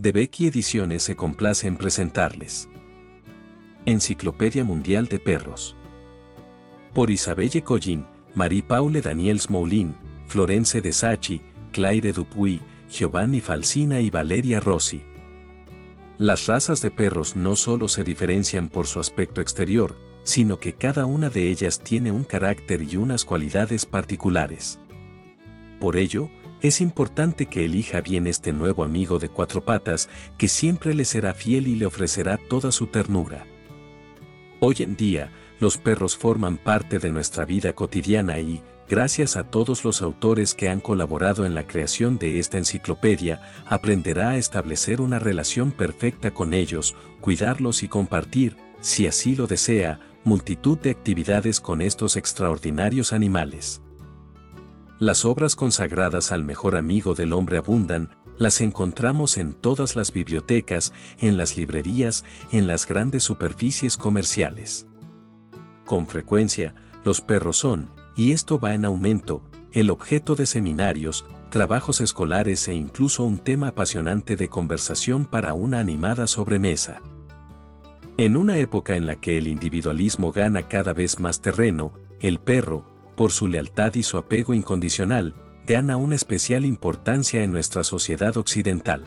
de Becky Ediciones se complace en presentarles. Enciclopedia Mundial de Perros. Por Isabelle Collin, Marie-Paule Daniels Moulin, Florence de Sachi, Claire Dupuy, Giovanni Falsina y Valeria Rossi. Las razas de perros no solo se diferencian por su aspecto exterior, sino que cada una de ellas tiene un carácter y unas cualidades particulares. Por ello, es importante que elija bien este nuevo amigo de cuatro patas que siempre le será fiel y le ofrecerá toda su ternura. Hoy en día, los perros forman parte de nuestra vida cotidiana y, gracias a todos los autores que han colaborado en la creación de esta enciclopedia, aprenderá a establecer una relación perfecta con ellos, cuidarlos y compartir, si así lo desea, multitud de actividades con estos extraordinarios animales. Las obras consagradas al mejor amigo del hombre abundan, las encontramos en todas las bibliotecas, en las librerías, en las grandes superficies comerciales. Con frecuencia, los perros son, y esto va en aumento, el objeto de seminarios, trabajos escolares e incluso un tema apasionante de conversación para una animada sobremesa. En una época en la que el individualismo gana cada vez más terreno, el perro, por su lealtad y su apego incondicional, gana una especial importancia en nuestra sociedad occidental.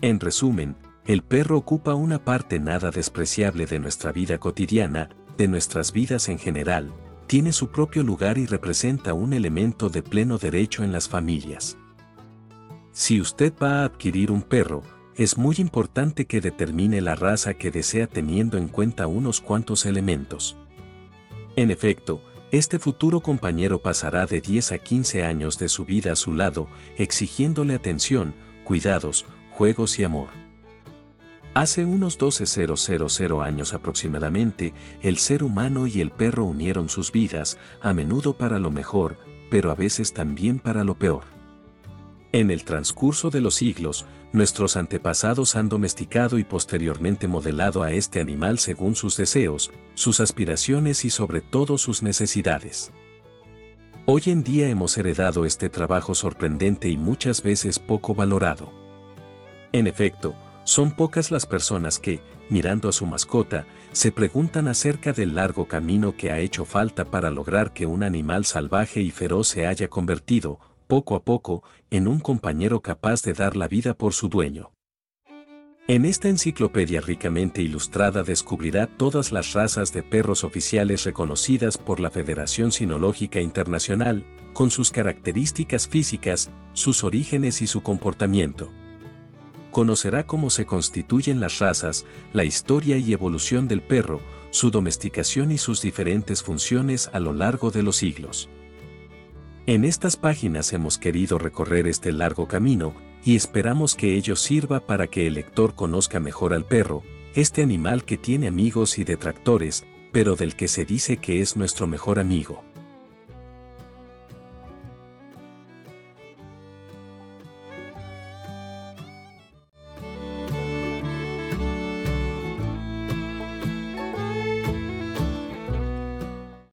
En resumen, el perro ocupa una parte nada despreciable de nuestra vida cotidiana, de nuestras vidas en general, tiene su propio lugar y representa un elemento de pleno derecho en las familias. Si usted va a adquirir un perro, es muy importante que determine la raza que desea teniendo en cuenta unos cuantos elementos. En efecto, este futuro compañero pasará de 10 a 15 años de su vida a su lado, exigiéndole atención, cuidados, juegos y amor. Hace unos 12.000 años aproximadamente, el ser humano y el perro unieron sus vidas, a menudo para lo mejor, pero a veces también para lo peor. En el transcurso de los siglos, nuestros antepasados han domesticado y posteriormente modelado a este animal según sus deseos, sus aspiraciones y sobre todo sus necesidades. Hoy en día hemos heredado este trabajo sorprendente y muchas veces poco valorado. En efecto, son pocas las personas que, mirando a su mascota, se preguntan acerca del largo camino que ha hecho falta para lograr que un animal salvaje y feroz se haya convertido, poco a poco, en un compañero capaz de dar la vida por su dueño. En esta enciclopedia ricamente ilustrada descubrirá todas las razas de perros oficiales reconocidas por la Federación Sinológica Internacional, con sus características físicas, sus orígenes y su comportamiento. Conocerá cómo se constituyen las razas, la historia y evolución del perro, su domesticación y sus diferentes funciones a lo largo de los siglos. En estas páginas hemos querido recorrer este largo camino, y esperamos que ello sirva para que el lector conozca mejor al perro, este animal que tiene amigos y detractores, pero del que se dice que es nuestro mejor amigo.